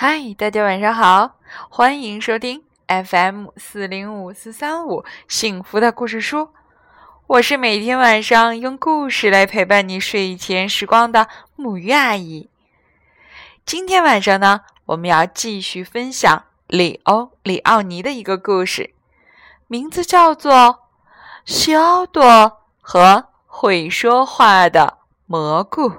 嗨，大家晚上好，欢迎收听 FM 四零五四三五幸福的故事书。我是每天晚上用故事来陪伴你睡前时光的母鱼阿姨。今天晚上呢，我们要继续分享里欧里奥尼的一个故事，名字叫做《小朵和会说话的蘑菇》。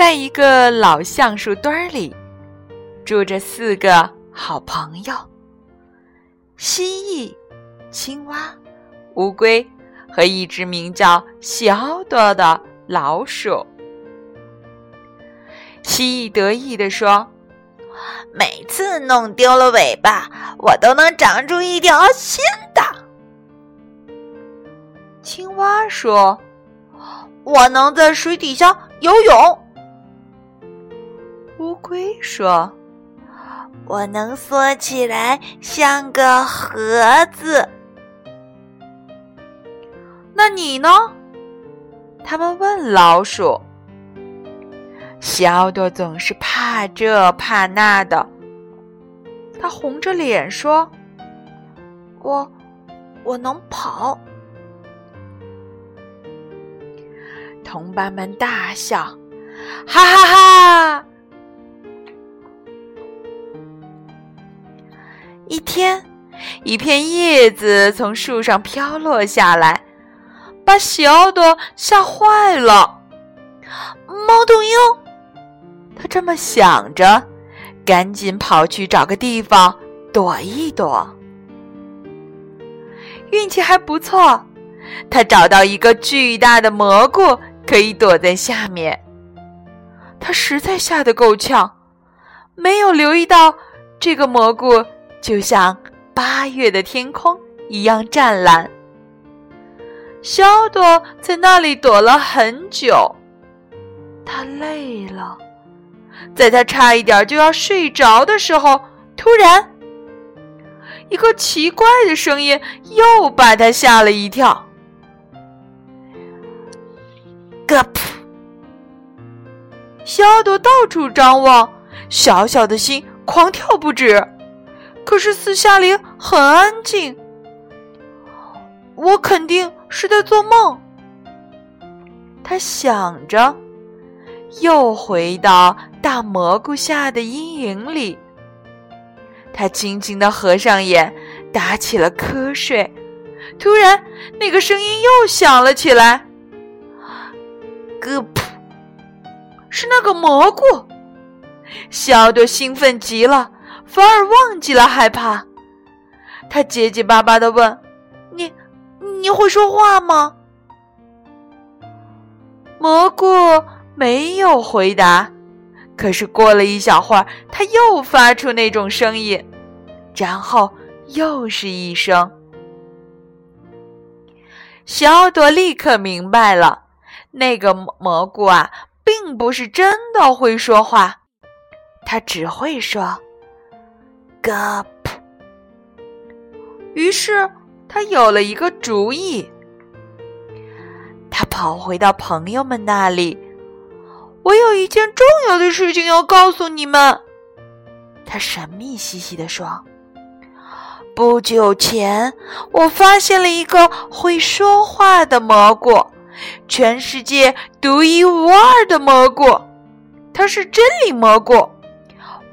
在一个老橡树墩儿里，住着四个好朋友：蜥蜴、青蛙、乌龟和一只名叫小朵的老鼠。蜥蜴得意地说：“每次弄丢了尾巴，我都能长出一条新的。”青蛙说：“我能在水底下游泳。”乌龟说：“我能缩起来像个盒子。”那你呢？他们问老鼠。小朵总是怕这怕那的，他红着脸说：“我，我能跑。”同伴们大笑：“哈哈哈！”一天，一片叶子从树上飘落下来，把小朵吓坏了。猫头鹰，他这么想着，赶紧跑去找个地方躲一躲。运气还不错，他找到一个巨大的蘑菇，可以躲在下面。他实在吓得够呛，没有留意到这个蘑菇。就像八月的天空一样湛蓝。小朵在那里躲了很久，他累了，在他差一点就要睡着的时候，突然，一个奇怪的声音又把他吓了一跳。咯噗！小朵到处张望，小小的心狂跳不止。可是四下里很安静，我肯定是在做梦。他想着，又回到大蘑菇下的阴影里。他轻轻的合上眼，打起了瞌睡。突然，那个声音又响了起来，“咯噗！”是那个蘑菇。小朵兴奋极了。反而忘记了害怕，他结结巴巴的问：“你你会说话吗？”蘑菇没有回答。可是过了一小会儿，他又发出那种声音，然后又是一声。小朵立刻明白了，那个蘑菇啊，并不是真的会说话，它只会说。咯噗！于是他有了一个主意。他跑回到朋友们那里，我有一件重要的事情要告诉你们。他神秘兮兮地说：“不久前，我发现了一个会说话的蘑菇，全世界独一无二的蘑菇，它是真理蘑菇。”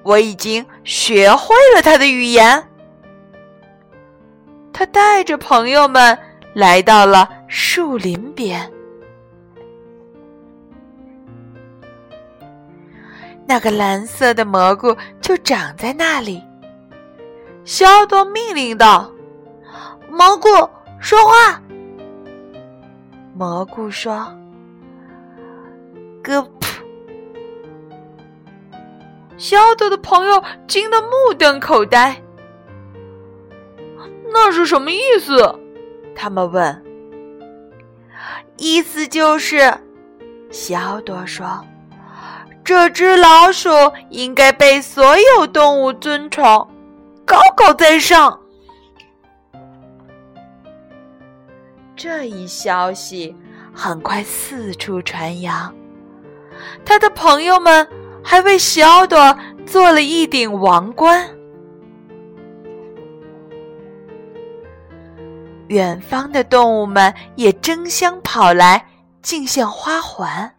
我已经学会了他的语言。他带着朋友们来到了树林边，那个蓝色的蘑菇就长在那里。小朵命令道：“蘑菇说话。”蘑菇说：“咯。”小朵的朋友惊得目瞪口呆。那是什么意思？他们问。意思就是，小朵说：“这只老鼠应该被所有动物尊崇，高高在上。”这一消息很快四处传扬，他的朋友们还为小朵做了一顶王冠。远方的动物们也争相跑来敬献花环。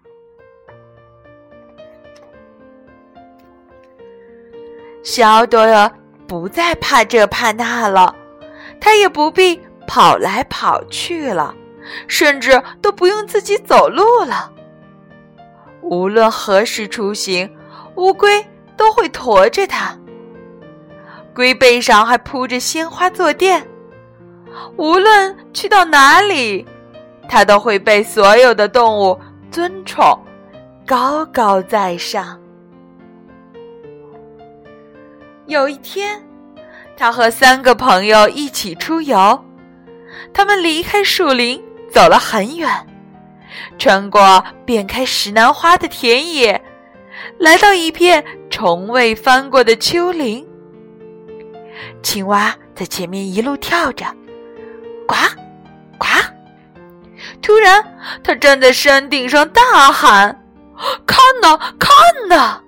小朵儿不再怕这怕那了，它也不必跑来跑去了，甚至都不用自己走路了。无论何时出行，乌龟都会驮着它，龟背上还铺着鲜花坐垫。无论去到哪里，它都会被所有的动物尊崇，高高在上。有一天，他和三个朋友一起出游，他们离开树林走了很远，穿过遍开石楠花的田野，来到一片从未翻过的丘陵。青蛙在前面一路跳着。呱，呱！突然，他站在山顶上大喊：“看呐，看呐！”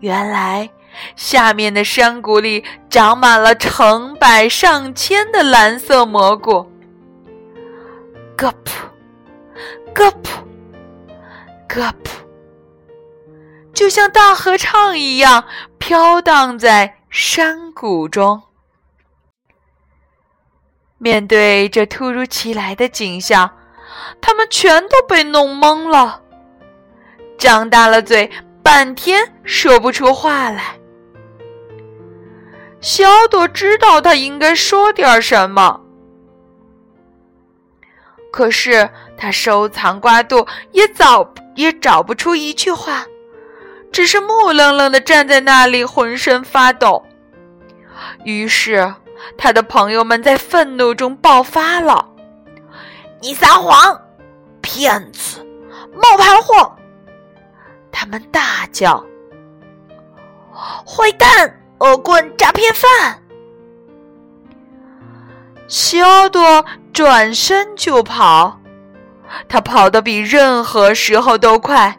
原来，下面的山谷里长满了成百上千的蓝色蘑菇。咯噗，咯噗，咯噗，就像大合唱一样飘荡在山谷中。面对这突如其来的景象，他们全都被弄懵了，张大了嘴，半天说不出话来。小朵知道他应该说点什么，可是他收藏瓜肚，也早也找不出一句话，只是木愣愣的站在那里，浑身发抖。于是。他的朋友们在愤怒中爆发了：“你撒谎，骗子，冒牌货！”他们大叫：“坏蛋，恶棍，诈骗犯！”小朵转身就跑，他跑得比任何时候都快。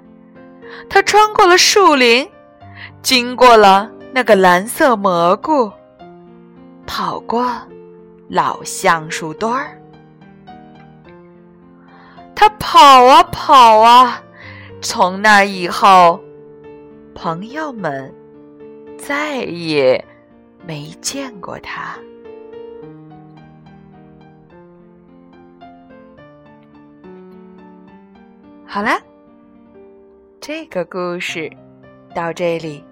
他穿过了树林，经过了那个蓝色蘑菇。跑过老橡树墩儿，他跑啊跑啊，从那以后，朋友们再也没见过他。好啦，这个故事到这里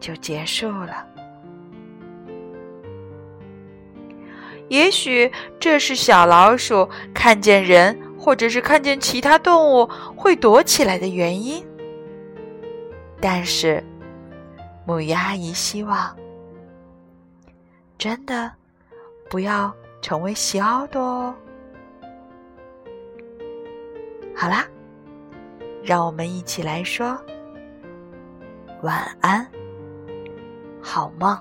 就结束了。也许这是小老鼠看见人，或者是看见其他动物会躲起来的原因。但是，母鸭阿姨希望，真的不要成为小朵哦。好啦，让我们一起来说晚安，好梦。